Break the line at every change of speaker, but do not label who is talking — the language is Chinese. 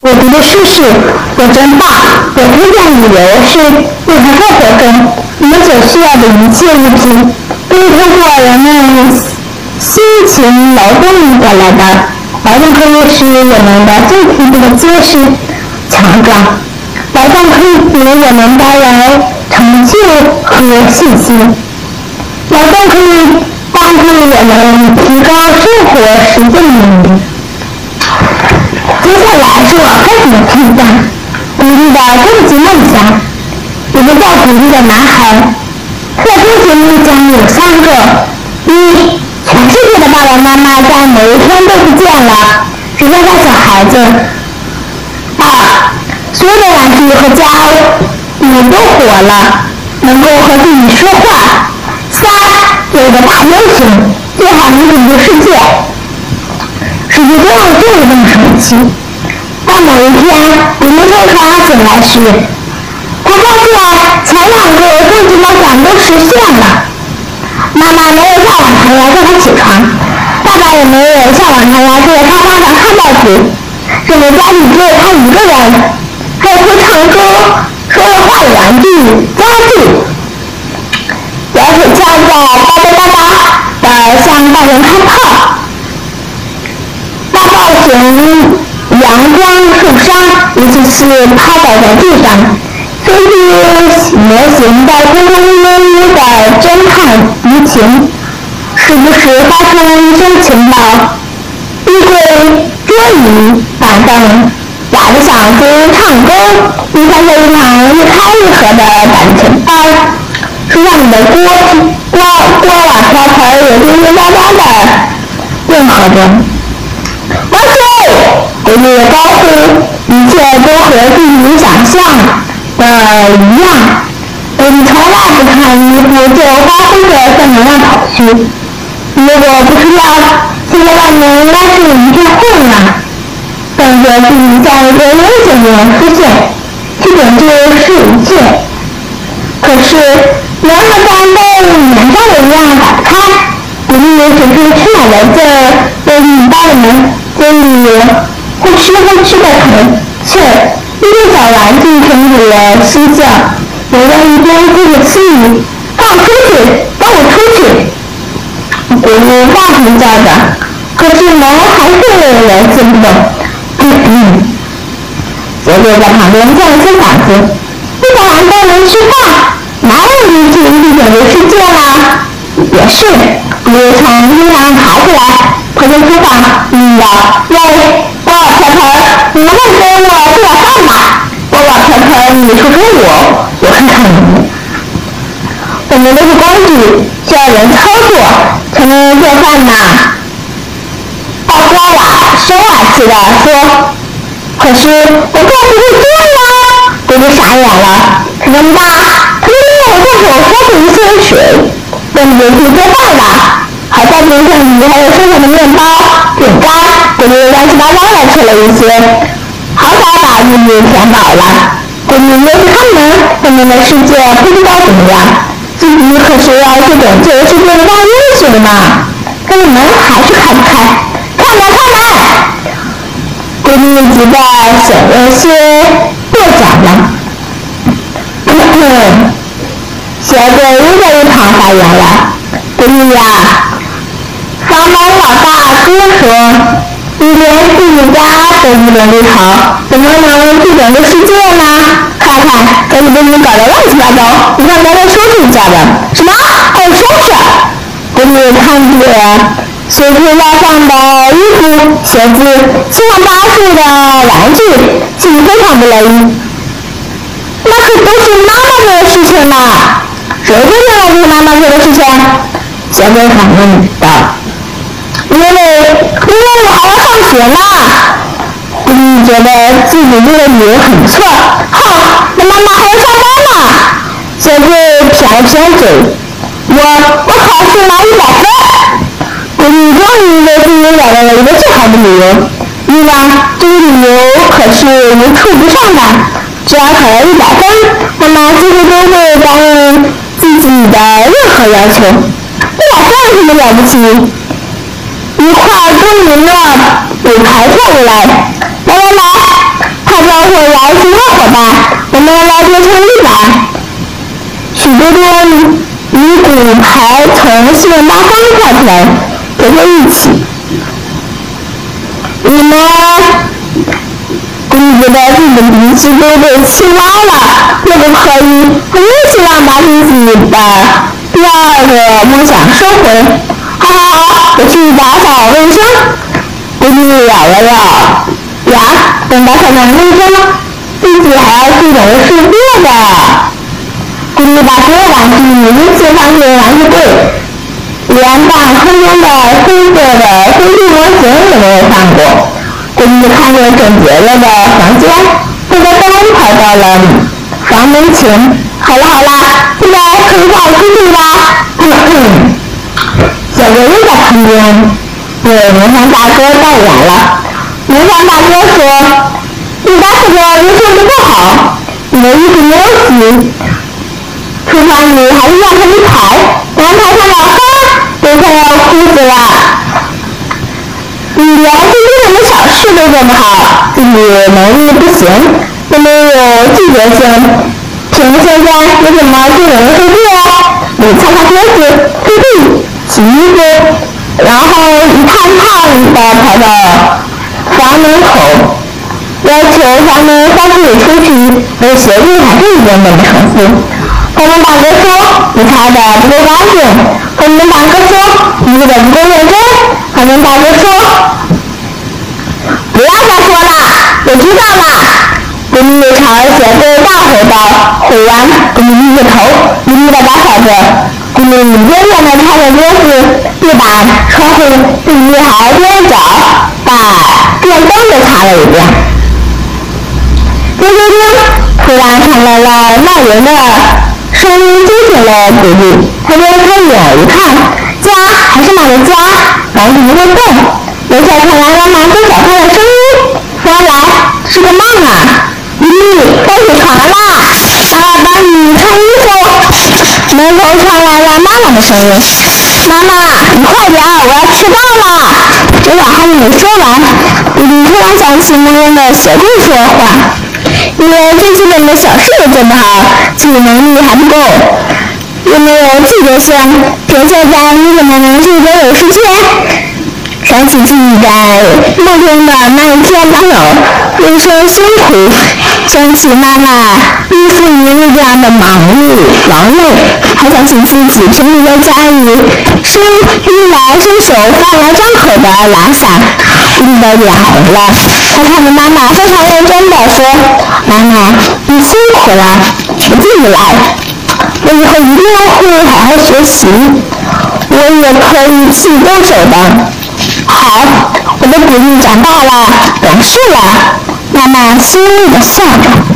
我读的书是我真棒，我推荐旅游是我们生活中我们所需要的一切物品，都是通过人们辛勤劳动得来的。劳动可以使我们的最体变得结实强壮，劳动可以给我们带来成就和信心，劳动可以帮助我们提高生活实践能力。接下来是我个人的评价，我们的终极梦想。我们叫鼓励的男孩，特殊节目将有三个：一，全世界的爸爸妈妈在某一天都不见了，只剩下小孩子；二，所有的玩具和家物都活了，能够和自己说话；三，有个大英雄，最好能拯救世界。世界上就有这么神奇。当某一天，我们车船醒来时，他发现前两个终极梦想都实现了。妈妈没有像往常来叫他起床，爸爸也没有像往常来坐在沙发上看报纸，整个家里只有他一个人，还有会唱歌、说了话的玩具家具。摇水枪在哒哒哒哒的向大人开炮。大暴熊阳光受伤，尤其是趴倒在地上。根据模型在空空悠悠的侦探敌情，时不时发出一声情报。衣柜、桌椅、板凳，哑着嗓子唱歌，你参加一场一开一合的感情班。书上里的锅锅锅碗瓢盆也叮叮喳喳的应和着。万岁！国乐高呼，一切都和自己想象的一样。我们从来不看衣服就发挥着向能量跑去。如果不是这样，现在外面应该是一片混乱。等着自己在一个危险中出现，基本就是一切。可是门和窗被粘上的一样打开，古丽只是吃奶的劲儿被拧巴了门，嘴里呼哧呼哧的喘气儿，一个小玩具停止了嬉笑，我在一边自着私语：“放出去，放我出去！”古丽大声叫着，可是门还是原形不动。杰瑞在旁边叫了声嗓子：“不想让大人吃饭。”哪有力气去拯救世界啦？也是，古丽从地上爬起来，跑进厨房，嗯呀，喂，波尔婆婆，你能不能给我做点饭吧？波尔婆婆，你说说我，我看看你。我们都是工具，需要人操作才能做饭呢。大锅瓦生瓦气的说：“可是我更不会做呀！”姑姑傻眼了，可怎么办？可是我用手烧了一些水，等别去做饭了。好在冰箱里还有剩下的面包、饼干，姑姑乱七八糟的吃了一些，好歹把自己填饱了。姑姑又去开门，外面的世界不知道怎么样，自己可是要去拯救世界的大英雄呢。可是门还是开不开，开门开门！闺蜜急得手有些跺脚了。小鬼 又在一旁发言了：“闺蜜呀，房门老大哥说，你连自己家都不整理好，怎么能去拯救世界呢？看看，把你被你搞得乱七八糟，你看咱再收拾一下吧。什么？还有收拾？给你看着随处落上的衣服、鞋子、七上八数的玩具，心里非常不乐意。那可都是妈妈做的事情呢，谁会认为这是妈妈做的事情？小鬼反问道。因为因为我还要上学呢。闺蜜觉得自己这个理由很不错。哼，那妈妈还要上班呢。小鬼撇了撇嘴，我我考试拿一百分。闺蜜终于为自己找到了一个最好的理由。你呢？这个理由可是无处不上的。只要考了一百分，妈妈几乎都会答应自己的任何要求。一百分有什么了不起？一块光明的舞台跳过来，来来来，会邀请我伙伴，我们来做成一吧。许多多尼古还从四面八方跳出来，跟他一起。你们公子的这个鼻子都被气歪了，可不可以很希望把自己的第二个梦想收回？好好好，我去打扫卫生。闺女咬了咬牙，等打扫完卫生，自己还要去等着睡觉的。闺女把所有玩具一次放进玩具柜，连半空中的黑色的飞机模型也没有放过。闺女看着整洁了的房间，这个灯跑到了房门前。好了好了，现在可以放出去啦。小哥又在旁边对魔方大哥代言了。魔方大哥说：“你打扫的卫生不够好，你的衣服没有洗，厨房里还是乱成一排，阳台上的花都快要枯死了。你连最基本的小事都做不好，自己能力不行，又没有拒绝性，请问现在你怎么就人会做？你擦擦桌子，拖地。”洗衣服，然后一趟趟的跑到房门口，要求房门放自己出去，为协助他这一点点的重复。房门大哥说：“你擦的不够干净。”房门大哥说：“你的不够认真。”房门大哥说：“不要再说了，我知道了。”闺女朝鞋柜大吼道：“吼完，闺女低着头，努力的打扫着。闺女远远的看着桌子、地板、窗户，自己还边找，把电灯都擦了一遍。叮叮叮！突然传来了闹人的声音，惊醒了闺女。她睁开眼一看，家还是那个家，房子没有动。楼下传来了满声小拍的声音，原来是个梦啊！咦，该起床了，爸爸帮你穿衣服。门口传来了妈妈的声音：“妈妈，你快点，我要迟到了。”这话还没说完，弟弟突然想起梦中的小故事的话，因为最基本的小事都做不好，自己能力还不够，又没有自觉性，田校长你怎么能拒绝有时间？想起自己在梦中的那一天没有为生辛苦，想起妈妈依附于这样的忙碌劳累，还想起自己平时在家里伸衣来伸手、饭来张口的懒散，立的脸红了。他看着妈妈，非常认真的说：“妈妈，你辛苦了，我自己来。我以后一定会好好学习，我也可以自己动手的。”好，我的闺女长大了，懂事了。妈妈欣慰地笑着。